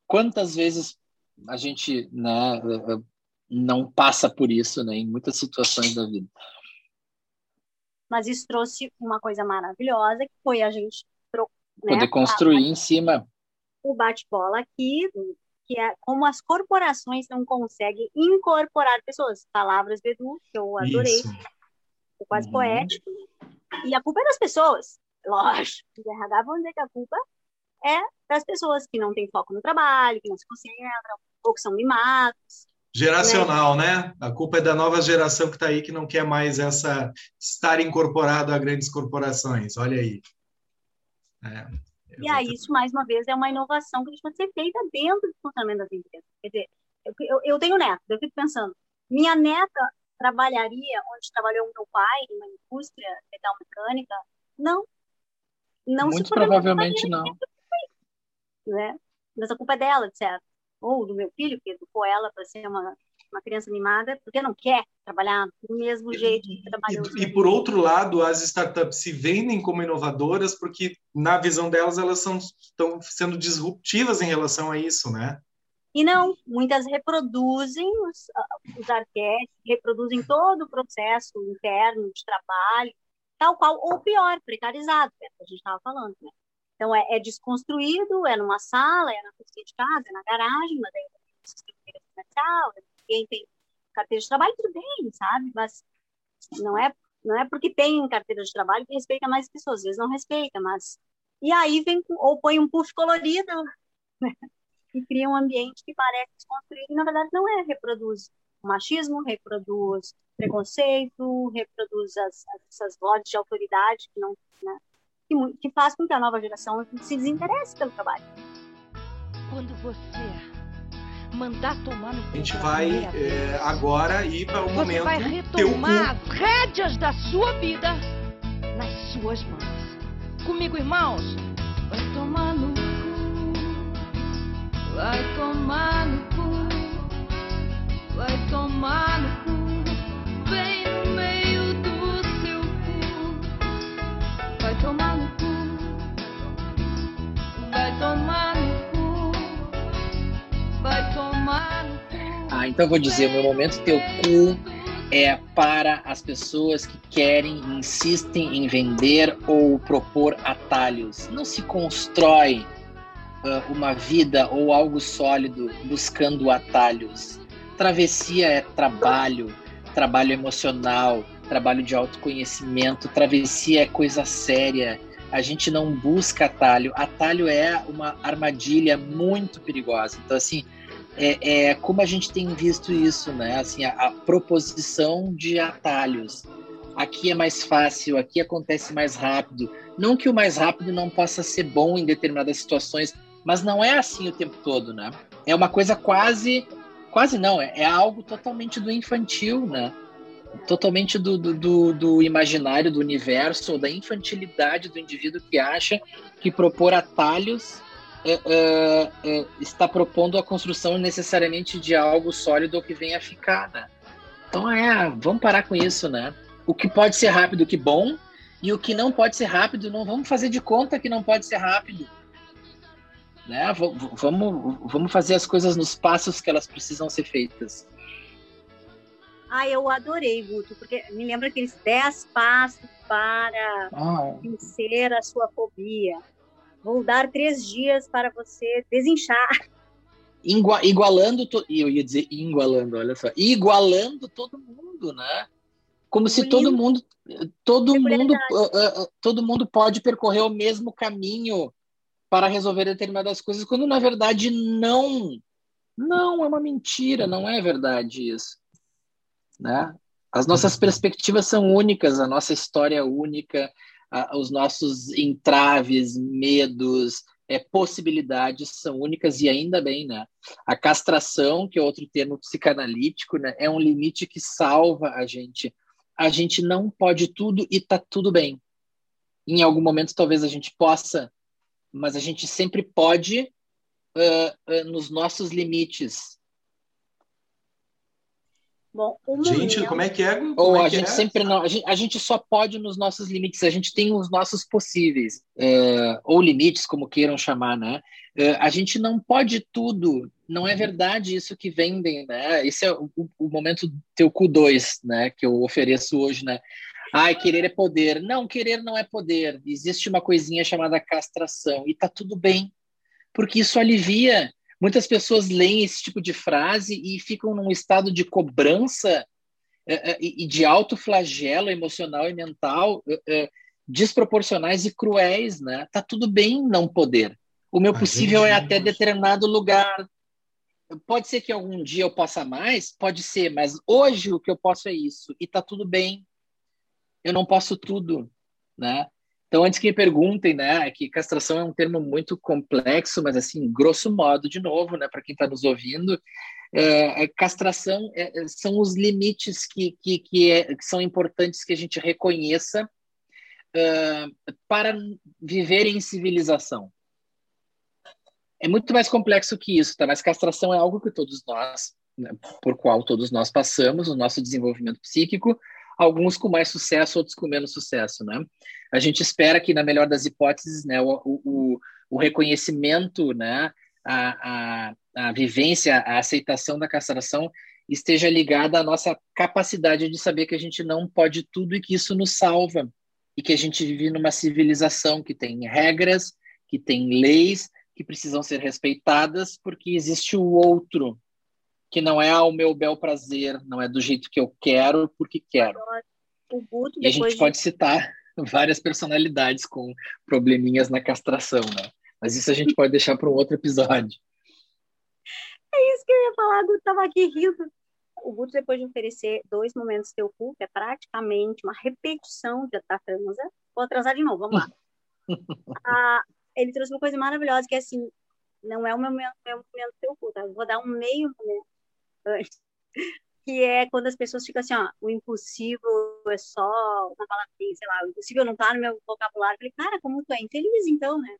D: Quantas vezes a gente né, não passa por isso, né, em muitas situações da vida.
C: Mas isso trouxe uma coisa maravilhosa, que foi a gente
D: né, poder construir a, em cima
C: o bate-bola aqui, que é como as corporações não conseguem incorporar pessoas. Palavras do Edu, que eu adorei, quase uhum. poético. E a culpa é das pessoas, lógico. Os RH vão dizer que a culpa é das pessoas que não têm foco no trabalho, que não se concentram, ou que são mimados,
B: Geracional, né? né? A culpa é da nova geração que está aí que não quer mais essa estar incorporado a grandes corporações. Olha aí.
C: É, e aí, isso, mais uma vez, é uma inovação que pode ser feita dentro do funcionamento das empresas. Quer dizer, eu, eu tenho neto, eu fico pensando, minha neta trabalharia onde trabalhou meu pai, em uma indústria metal mecânica? Não.
D: Não Muito provavelmente não.
C: Né? Mas a culpa é dela, certo? ou do meu filho, que educou ela para ser uma, uma criança mimada, porque não quer trabalhar do mesmo jeito que trabalhou.
B: E, e, por outro lado, as startups se vendem como inovadoras porque, na visão delas, elas são, estão sendo disruptivas em relação a isso, né?
C: E não, muitas reproduzem os, os arquétipos, reproduzem todo o processo interno de trabalho, tal qual, ou pior, precarizado, é que a gente estava falando, né? Então, é, é, desconstruído, é numa sala, é na cozinha de casa, é na garagem, mas aí tem comercial, ninguém tem carteira de trabalho, tudo bem, sabe? Mas não é, não é porque tem carteira de trabalho que respeita mais pessoas, às vezes não respeita, mas... E aí vem, ou põe um puff colorido, né? e cria um ambiente que parece desconstruído, e na verdade não é, reproduz o machismo, reproduz preconceito, reproduz as, essas vozes de autoridade que não, né? Que, que faz com que a nova geração se desinteresse pelo trabalho.
E: Quando você mandar tomar no
B: A gente vai é, agora ir para o
E: você
B: momento. Você
E: vai retomar as rédeas da sua vida nas suas mãos. Comigo, irmãos, vai tomar no cu, vai tomar no cu, vai tomar no cu.
D: Ah, então vou dizer, meu momento teu cu é para as pessoas que querem, insistem em vender ou propor atalhos. Não se constrói uh, uma vida ou algo sólido buscando atalhos. Travessia é trabalho, trabalho emocional, trabalho de autoconhecimento. Travessia é coisa séria. A gente não busca atalho. Atalho é uma armadilha muito perigosa. Então, assim, é, é, como a gente tem visto isso, né? Assim, a, a, proposição de atalhos. Aqui é mais fácil, aqui acontece mais rápido. Não que o mais rápido não possa ser bom em determinadas situações, mas não é assim o tempo todo, né? É uma coisa quase, quase não, é, é algo totalmente do infantil, né? Totalmente do, do, do, imaginário do universo, ou da infantilidade do indivíduo que acha que propor atalhos é, é, é, está propondo a construção necessariamente de algo sólido que venha a ficar, né? Então é, vamos parar com isso, né? O que pode ser rápido, que bom, e o que não pode ser rápido, não vamos fazer de conta que não pode ser rápido. Né? Vamos, vamos fazer as coisas nos passos que elas precisam ser feitas.
C: Ah, eu adorei, Guto, porque me lembra aqueles 10 passos para ah. vencer a sua fobia. Vou dar três dias para você desinchar.
D: Igua, igualando, to, eu ia dizer igualando, olha só, igualando todo mundo, né? Como se todo mundo, todo mundo, uh, uh, todo mundo pode percorrer o mesmo caminho para resolver determinadas coisas, quando na verdade não, não é uma mentira, não é verdade isso, né? As nossas perspectivas são únicas, a nossa história é única, os nossos entraves, medos, é, possibilidades são únicas e ainda bem, né? A castração, que é outro termo psicanalítico, né, é um limite que salva a gente. A gente não pode tudo e tá tudo bem. Em algum momento talvez a gente possa, mas a gente sempre pode uh, uh, nos nossos limites.
C: Bom,
B: gente, como é que é? Como
D: Ou
B: é
D: a gente é? sempre não, a gente, a gente, só pode nos nossos limites, a gente tem os nossos possíveis, é, ou limites, como queiram chamar, né? É, a gente não pode tudo, não é verdade isso que vendem, né? Esse é o, o momento teu Q2, né? Que eu ofereço hoje, né? Ai, querer é poder. Não, querer não é poder. Existe uma coisinha chamada castração e tá tudo bem, porque isso alivia Muitas pessoas leem esse tipo de frase e ficam num estado de cobrança é, é, e de alto flagelo emocional e mental é, desproporcionais e cruéis, né? Tá tudo bem não poder. O meu possível é até determinado lugar. Pode ser que algum dia eu possa mais, pode ser, mas hoje o que eu posso é isso e tá tudo bem. Eu não posso tudo, né? Então, antes que me perguntem, né, é que castração é um termo muito complexo, mas assim, grosso modo, de novo, né, para quem está nos ouvindo, é, é castração é, é, são os limites que, que, que, é, que, são importantes que a gente reconheça para viver em civilização. É muito mais complexo que isso, tá? Mas castração é algo que todos nós, né, por qual todos nós passamos, o nosso desenvolvimento psíquico, alguns com mais sucesso, outros com menos sucesso, né? A gente espera que, na melhor das hipóteses, né, o, o, o reconhecimento, né, a, a, a vivência, a aceitação da castração esteja ligada à nossa capacidade de saber que a gente não pode tudo e que isso nos salva e que a gente vive numa civilização que tem regras, que tem leis que precisam ser respeitadas porque existe o outro, que não é ao meu bel prazer, não é do jeito que eu quero, porque quero.
C: Guto,
D: e a gente pode citar várias personalidades com probleminhas na castração, né? Mas isso a gente pode deixar para um outro episódio.
C: É isso que eu ia falar, Guto estava aqui rindo. O Guto, depois de oferecer dois momentos teu cu, que é praticamente uma repetição de da transa, vou atrasar de novo, vamos lá. ah, ele trouxe uma coisa maravilhosa, que é assim, não é o meu, momento teu cu, tá? vou dar um meio momento que é quando as pessoas ficam assim, ó, o impossível é só uma palavrinha, sei lá, o impossível não tá no meu vocabulário. Eu falei, cara, como tu é infeliz, então, né?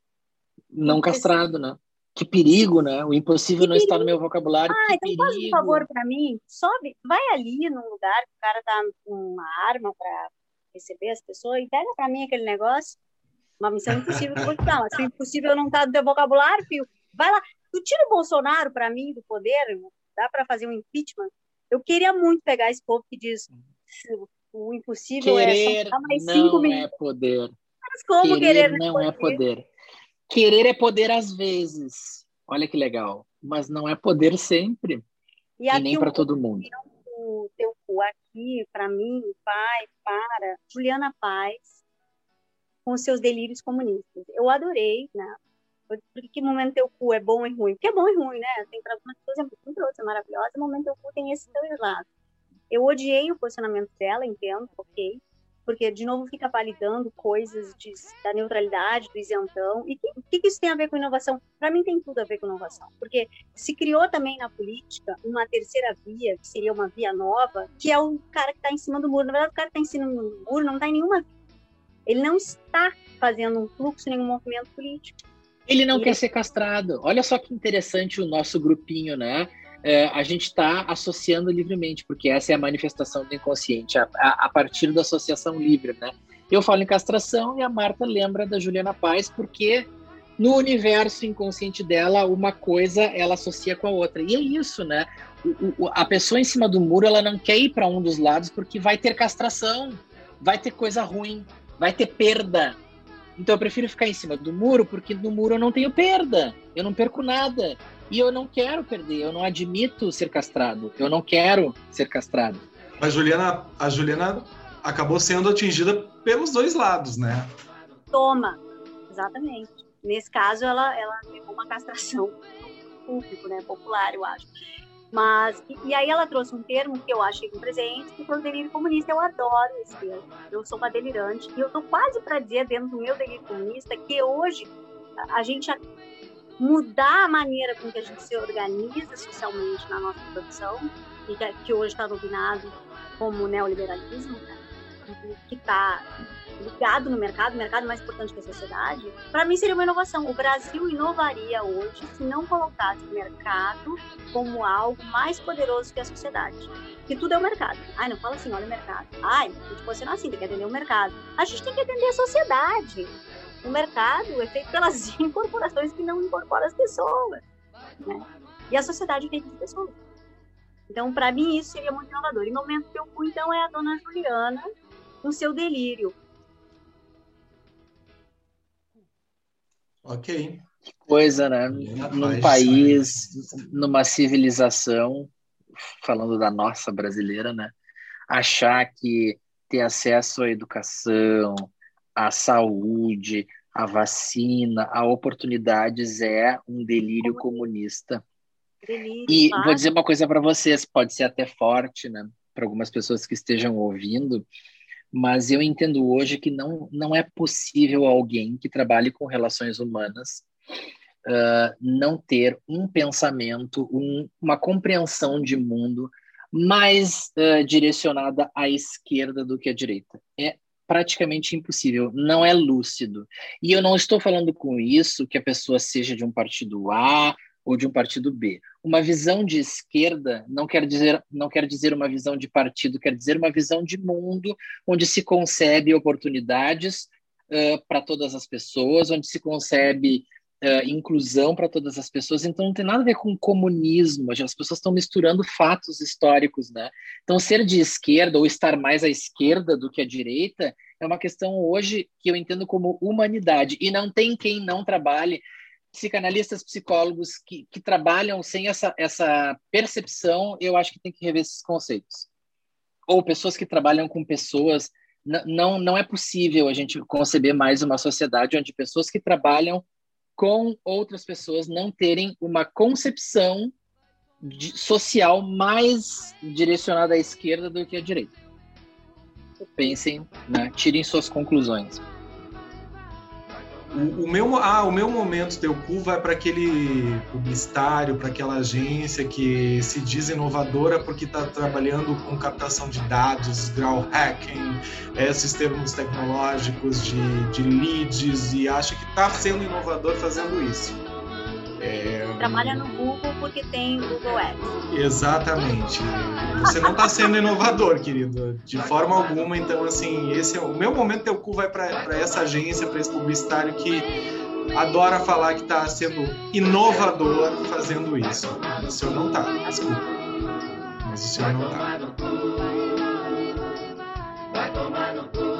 D: Não castrado, né? Que perigo, né? O impossível não está no meu vocabulário.
C: Ah,
D: que
C: então
D: perigo.
C: faz um favor para mim, sobe, vai ali num lugar que o cara tá com uma arma para receber as pessoas e pega para mim aquele negócio. Uma missão impossível te dar. Mas se o impossível não tá no teu vocabulário, filho, vai lá. Tu tira o Bolsonaro para mim do poder, dá para fazer um impeachment, Eu queria muito pegar esse povo que diz o impossível
D: querer
C: é só mais
D: não
C: cinco
D: é
C: minutos.
D: poder.
C: Mas como
D: querer,
C: querer,
D: não é poder. Querer é poder às vezes. Olha que legal. Mas não é poder sempre.
C: E,
D: E, nem para todo mundo.
C: o teu cu aqui, para mim, pai, para Juliana Paz, com seus delírios comunistas. Eu adorei, né? Porque que momento teu cu é bom e ruim? Porque é bom e ruim, né? Tem para algumas pessoas é muito, outras é maravilhosa, momento teu cu tem esse dois lados. Eu odiei o posicionamento dela, entendo, ok? Porque, de novo, fica validando coisas de, da neutralidade, do isentão. E o que, que, isso tem a ver com inovação? Para mim, tem tudo a ver com inovação. Porque se criou também na política uma terceira via, que seria uma via nova, que é o cara que está em cima do muro. Na verdade, o cara que está em cima do muro não está em nenhuma via. Ele não está fazendo um fluxo, nenhum movimento político.
D: Ele não
C: Ele-
D: quer ser castrado. Olha só que interessante o nosso grupinho, né? É, a gente está associando livremente, porque essa é a manifestação do inconsciente, a, a- a partir da associação livre, né? Eu falo em castração e a Marta lembra da Juliana Paz, porque no universo inconsciente dela, uma coisa ela associa com a outra. E é isso, né? O- o- a pessoa em cima do muro, ela não quer ir para um dos lados porque vai ter castração, vai ter coisa ruim, vai ter perda. Então eu prefiro ficar em cima do muro, porque no muro eu não tenho perda, eu não perco nada. E eu não quero perder, eu não admito ser castrado, eu não quero ser castrado.
B: Mas Juliana, a Juliana acabou sendo atingida pelos dois lados, né?
C: Toma, exatamente. Nesse caso, ela, ela levou uma castração público, né, popular, eu acho. Mas, e, aí ela trouxe um termo que eu achei um presente, que foi o delírio comunista. Eu adoro esse termo. Eu sou uma delirante. E eu tô quase para dizer, dentro do meu delírio comunista, que hoje a, gente mudar a maneira com que a gente se organiza socialmente na nossa produção, e que, que hoje está dominado como neoliberalismo, né? que está ligado no mercado, o mercado mais importante que a sociedade, para mim seria uma inovação. O Brasil inovaria hoje se não colocasse o mercado como algo mais poderoso que a sociedade. Que tudo é o mercado. Ai, não fala assim, olha o mercado. Ai, a gente pode ser assim, tem que atender o mercado. A gente tem que atender a sociedade. O mercado é feito pelas corporações que não incorporam as pessoas. Né? E a sociedade é feita de pessoas. Então, para mim, isso seria muito inovador. E no momento que eu fui, então, é a dona Juliana, com seu delírio.
B: Ok.
D: Coisa, né?
B: Juliana
D: Num país, numa civilização, falando da nossa brasileira, né? Achar que ter acesso à educação, à saúde, à vacina, a oportunidades é um delírio comunista.
C: Delírio,
D: E vou dizer uma coisa para vocês, pode ser até forte, né, para algumas pessoas que estejam ouvindo, mas eu entendo hoje que não, não é possível alguém que trabalhe com relações humanas uh, não ter um pensamento, um, uma compreensão de mundo mais uh, direcionada à esquerda do que à direita. É praticamente impossível, não é lúcido. E eu não estou falando com isso que a pessoa seja de um partido A ou de um partido B. Uma visão de esquerda não quer dizer não quer dizer uma visão de partido, quer dizer uma visão de mundo onde se concebe oportunidades uh, para todas as pessoas, onde se concebe uh, inclusão para todas as pessoas. Então não tem nada a ver com comunismo. As pessoas estão misturando fatos históricos, né? Então ser de esquerda ou estar mais à esquerda do que à direita é uma questão hoje que eu entendo como humanidade e não tem quem não trabalhe psicanalistas, psicólogos que, que trabalham sem essa, essa percepção, eu acho que tem que rever esses conceitos. Ou pessoas que trabalham com pessoas. Não, não é possível a gente conceber mais uma sociedade onde pessoas que trabalham com outras pessoas não terem uma concepção de, social mais direcionada à esquerda do que à direita. Pensem, né? tirem suas conclusões.
B: O, meu, ah, o meu momento teu cu vai para aquele publicitário, para aquela agência que se diz inovadora porque está trabalhando com captação de dados, grau hacking, esses termos tecnológicos de, de leads e acha que está sendo inovador fazendo isso.
C: É... Trabalha no Google porque tem Google Ads.
B: Exatamente. Você não está sendo inovador, querido, de forma alguma. Então, assim, esse é o meu momento. Teu cu vai para essa agência, para esse publicitário que adora falar que está sendo inovador fazendo isso. O senhor não está, desculpa. Mas o senhor não tá.
E: Vai tomar no cu.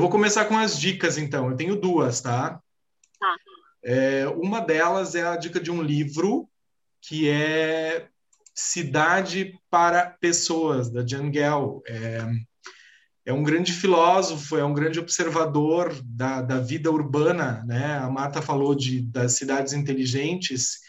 B: Eu vou começar com as dicas, então. Eu tenho duas, tá?
C: Tá.
B: É, uma delas é a dica de um livro que é Cidade para Pessoas, da Jan Gell. É, é um grande filósofo, é um grande observador da, da vida urbana, né? A Marta falou de, das cidades inteligentes,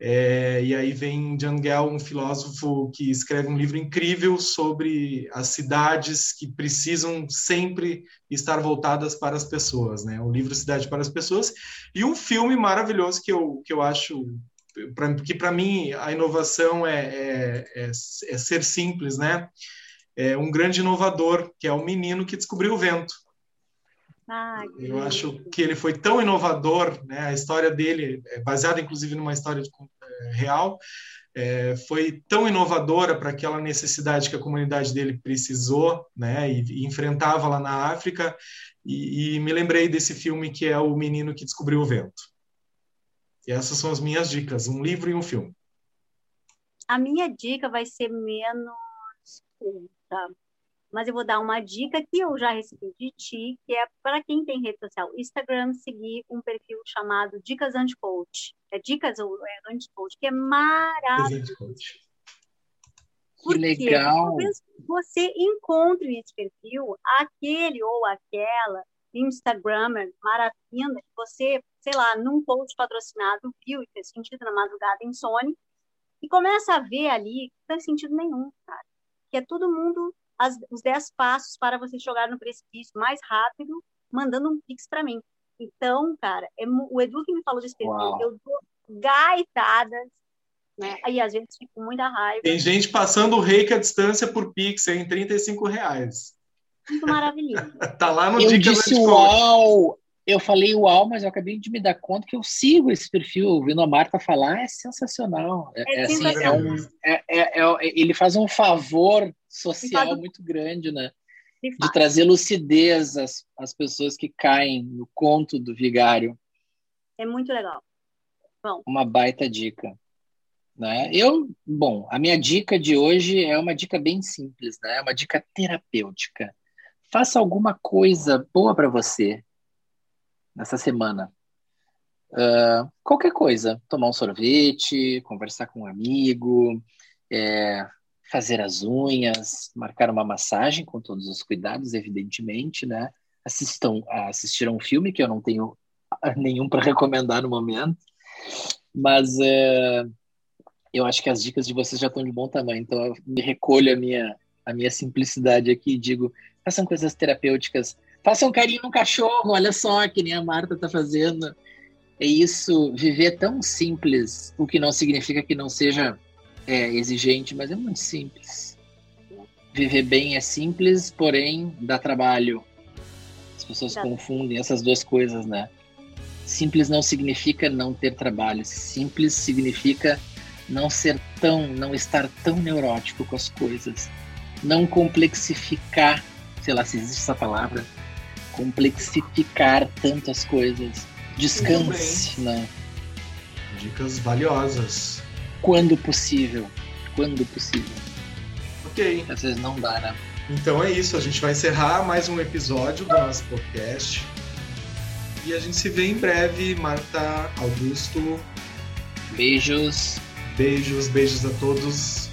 B: é, e aí vem Jan Gell, um filósofo que escreve um livro incrível sobre as cidades que precisam sempre estar voltadas para as pessoas, né? O livro Cidade para as Pessoas e um filme maravilhoso que eu, que eu acho pra, que para mim a inovação é, é, é, é ser simples, né? É um grande inovador que é o menino que descobriu o vento.
C: Ah,
B: Eu acho que ele foi tão inovador, né? A história dele é baseada, inclusive, numa história de- é, real. é, foi tão inovadora para aquela necessidade que a comunidade dele precisou, né? E, e enfrentava lá na África. E, e me lembrei desse filme que é o Menino que Descobriu o Vento. E essas são as minhas dicas: um livro e um filme.
C: A minha dica vai ser menos curta, mas eu vou dar uma dica que eu já recebi de ti, que é para quem tem rede social Instagram, seguir um perfil chamado Dicas Anti-Coach. É Dicas ou é Anti-Coach, que é maravilhoso.
B: Coach.
D: Que
C: Porque
D: legal.
C: talvez você encontre nesse perfil aquele ou aquela Instagrammer maravilhosa que você, sei lá, num post patrocinado viu e fez sentido na madrugada insone e começa a ver ali que não faz sentido nenhum, cara. Que é todo mundo as- os 10 passos para você jogar no precipício mais rápido, mandando um pix para mim. Então, cara, é o Edu que me falou desse perfil, eu dou gaitadas, né? Aí às vezes fico com muita raiva.
B: Tem gente passando o reiki à distância por Pix em 35 reais.
C: Muito maravilhoso.
B: Tá lá no
D: Eu
B: Dicas
D: disse uau, eu falei uau, mas eu acabei de me dar conta que eu sigo esse perfil, ouvindo a Marta falar, é sensacional. É,
C: É
D: é assim, é um, é- é- é- ele faz um favor social muito grande, né?
C: De
D: trazer lucidez às, às pessoas que caem no conto do vigário.
C: É muito legal.
D: Uma baita dica. Né? Eu, bom, a minha dica de hoje é uma dica bem simples, né? É uma dica terapêutica. Faça alguma coisa boa para você nessa semana. Ah, qualquer coisa. Tomar um sorvete, conversar com um amigo, é, fazer as unhas, marcar uma massagem com todos os cuidados, evidentemente, né? Assistam, assistir a um filme que eu não tenho nenhum para recomendar no momento, mas é, eu acho que as dicas de vocês já estão de bom tamanho, então eu me recolho a minha, a minha simplicidade aqui e digo: façam coisas terapêuticas, façam carinho no cachorro, olha só, que nem a Marta está fazendo. É isso, viver tão simples, o que não significa que não seja é, exigente, mas é muito simples. Viver bem é simples, porém dá trabalho. As pessoas
C: Dá.
D: confundem essas duas coisas, né? Simples não significa não ter trabalho. Simples significa não ser tão, não estar tão neurótico com as coisas. Não complexificar, sei lá se existe essa palavra, complexificar tanto as coisas. Descanse, né?
B: Dicas valiosas.
D: Quando possível. Quando possível.
B: Ok.
D: Às vezes não dá, né?
B: Então é isso. A gente vai encerrar mais um episódio do nosso podcast. E a gente se vê em breve. Marta, Augusto,
D: Beijos.
B: beijos, beijos a todos.